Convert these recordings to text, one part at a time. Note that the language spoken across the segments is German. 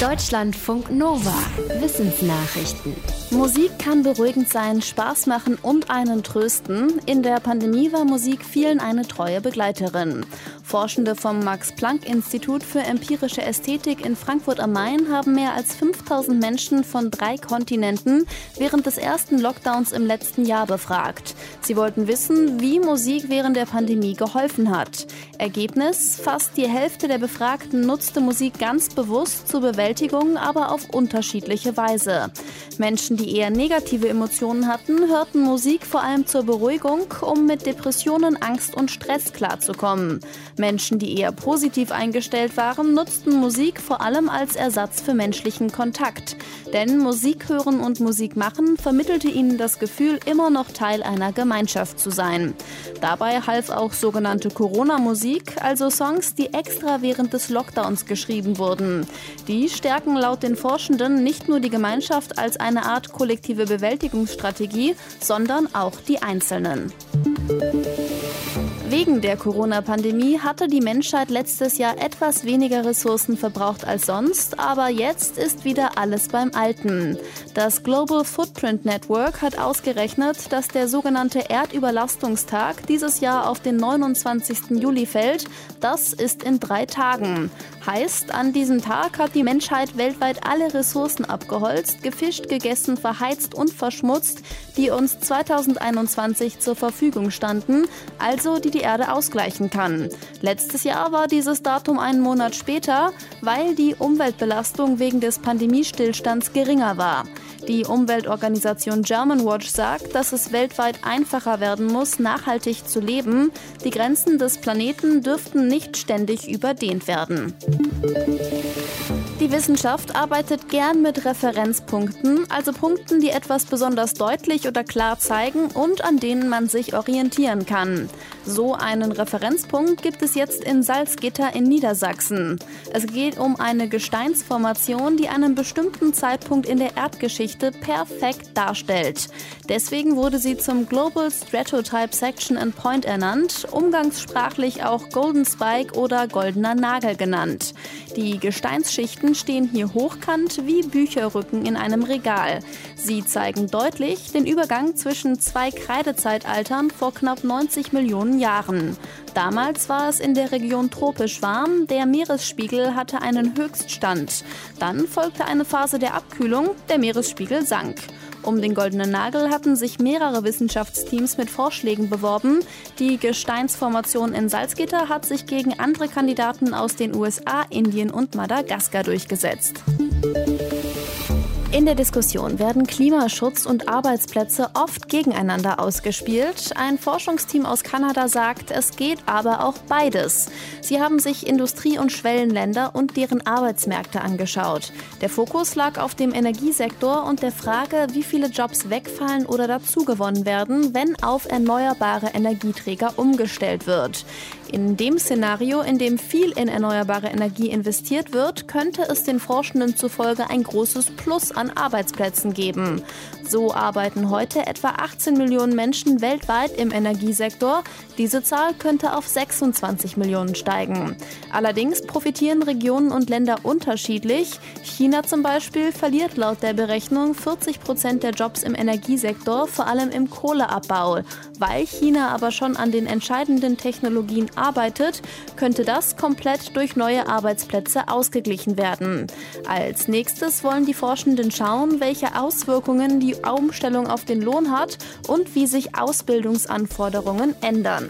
Deutschlandfunk Nova. Wissensnachrichten. Musik kann beruhigend sein, Spaß machen und einen trösten. In der Pandemie war Musik vielen eine treue Begleiterin. Forschende vom Max-Planck-Institut für empirische Ästhetik in Frankfurt am Main haben mehr als 5000 Menschen von drei Kontinenten während des ersten Lockdowns im letzten Jahr befragt. Sie wollten wissen, wie Musik während der Pandemie geholfen hat. Ergebnis: Fast die Hälfte der Befragten nutzte Musik ganz bewusst zur Bewältigung, aber auf unterschiedliche Weise. Menschen, die eher negative Emotionen hatten, hörten Musik vor allem zur Beruhigung, um mit Depressionen, Angst und Stress klarzukommen. Menschen, die eher positiv eingestellt waren, nutzten Musik vor allem als Ersatz für menschlichen Kontakt. Denn Musik hören und Musik machen vermittelte ihnen das Gefühl, immer noch Teil einer Gemeinschaft zu sein. Dabei half auch sogenannte Corona-Musik, also Songs, die extra während des Lockdowns geschrieben wurden. Die stärken laut den Forschenden nicht nur die Gemeinschaft als eine Art kollektive Bewältigungsstrategie, sondern auch die Einzelnen. Wegen der Corona-Pandemie hatte die Menschheit letztes Jahr etwas weniger Ressourcen verbraucht als sonst, aber jetzt ist wieder alles beim Alten. Das Global Footprint Network hat ausgerechnet, dass der sogenannte Erdüberlastungstag dieses Jahr auf den 29. Juli fällt. Das ist in drei Tagen. Heißt, an diesem Tag hat die Menschheit weltweit alle Ressourcen abgeholzt, gefischt, gegessen, verheizt und verschmutzt, die uns 2021 zur Verfügung standen, also die die Erde ausgleichen kann. Letztes Jahr war dieses Datum einen Monat später, weil die Umweltbelastung wegen des Pandemiestillstands geringer war. Die Umweltorganisation Germanwatch sagt, dass es weltweit einfacher werden muss, nachhaltig zu leben. Die Grenzen des Planeten dürften nicht ständig überdehnt werden. Die Wissenschaft arbeitet gern mit Referenzpunkten, also Punkten, die etwas besonders deutlich oder klar zeigen und an denen man sich orientieren kann. So einen Referenzpunkt gibt es jetzt in Salzgitter in Niedersachsen. Es geht um eine Gesteinsformation, die einen bestimmten Zeitpunkt in der Erdgeschichte perfekt darstellt. Deswegen wurde sie zum Global Stratotype Section and Point ernannt, umgangssprachlich auch Golden Spike oder goldener Nagel genannt. Die Gesteinsschichten stehen hier hochkant wie Bücherrücken in einem Regal. Sie zeigen deutlich den Übergang zwischen zwei Kreidezeitaltern vor knapp 90 Millionen Jahren. Damals war es in der Region tropisch warm, der Meeresspiegel hatte einen Höchststand. Dann folgte eine Phase der Abkühlung, der Meeresspiegel sank. Um den goldenen Nagel hatten sich mehrere Wissenschaftsteams mit Vorschlägen beworben. Die Gesteinsformation in Salzgitter hat sich gegen andere Kandidaten aus den USA, Indien und Madagaskar durchgesetzt. In der Diskussion werden Klimaschutz und Arbeitsplätze oft gegeneinander ausgespielt. Ein Forschungsteam aus Kanada sagt, es geht aber auch beides. Sie haben sich Industrie- und Schwellenländer und deren Arbeitsmärkte angeschaut. Der Fokus lag auf dem Energiesektor und der Frage, wie viele Jobs wegfallen oder dazugewonnen werden, wenn auf erneuerbare Energieträger umgestellt wird. In dem Szenario, in dem viel in erneuerbare Energie investiert wird, könnte es den Forschenden zufolge ein großes Plus an Arbeitsplätzen geben. So arbeiten heute etwa 18 Millionen Menschen weltweit im Energiesektor. Diese Zahl könnte auf 26 Millionen steigen. Allerdings profitieren Regionen und Länder unterschiedlich. China zum Beispiel verliert laut der Berechnung 40 Prozent der Jobs im Energiesektor, vor allem im Kohleabbau. Weil China aber schon an den entscheidenden Technologien arbeitet, könnte das komplett durch neue Arbeitsplätze ausgeglichen werden. Als nächstes wollen die Forschenden schauen, welche Auswirkungen die Umstellung auf den Lohn hat und wie sich Ausbildungsanforderungen ändern.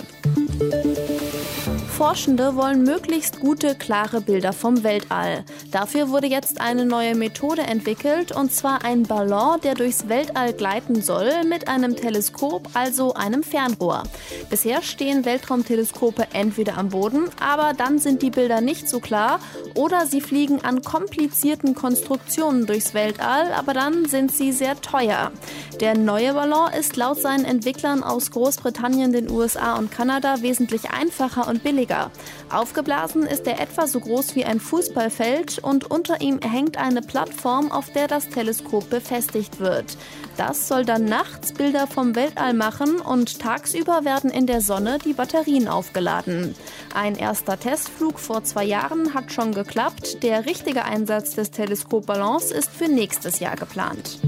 Forschende wollen möglichst gute, klare Bilder vom Weltall. Dafür wurde jetzt eine neue Methode entwickelt, und zwar ein Ballon, der durchs Weltall gleiten soll, mit einem Teleskop, also einem Fernrohr. Bisher stehen Weltraumteleskope entweder am Boden, aber dann sind die Bilder nicht so klar, oder sie fliegen an komplizierten Konstruktionen durchs Weltall, aber dann sind sie sehr teuer. Der neue Ballon ist laut seinen Entwicklern aus Großbritannien, den USA und Kanada wesentlich einfacher und billiger Träger. Aufgeblasen ist er etwa so groß wie ein Fußballfeld und unter ihm hängt eine Plattform, auf der das Teleskop befestigt wird. Das soll dann nachts Bilder vom Weltall machen und tagsüber werden in der Sonne die Batterien aufgeladen. Ein erster Testflug vor zwei Jahren hat schon geklappt. Der richtige Einsatz des Teleskop Balance ist für nächstes Jahr geplant.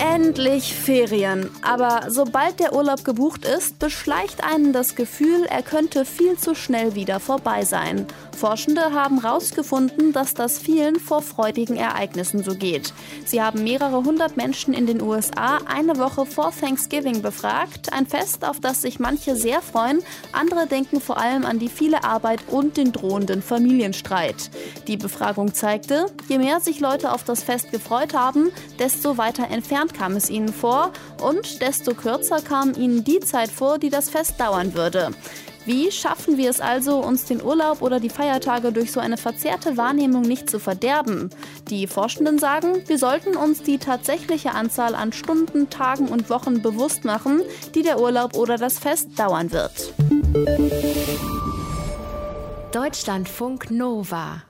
Endlich Ferien. Aber sobald der Urlaub gebucht ist, beschleicht einen das Gefühl, er könnte viel zu schnell wieder vorbei sein. Forschende haben herausgefunden, dass das vielen vor freudigen Ereignissen so geht. Sie haben mehrere hundert Menschen in den USA eine Woche vor Thanksgiving befragt. Ein Fest, auf das sich manche sehr freuen. Andere denken vor allem an die viele Arbeit und den drohenden Familienstreit. Die Befragung zeigte, je mehr sich Leute auf das Fest gefreut haben, desto weiter entfernt kam es ihnen vor und desto kürzer kam ihnen die Zeit vor, die das Fest dauern würde. Wie schaffen wir es also, uns den Urlaub oder die Feiertage durch so eine verzerrte Wahrnehmung nicht zu verderben? Die Forschenden sagen, wir sollten uns die tatsächliche Anzahl an Stunden, Tagen und Wochen bewusst machen, die der Urlaub oder das Fest dauern wird. Deutschlandfunk Nova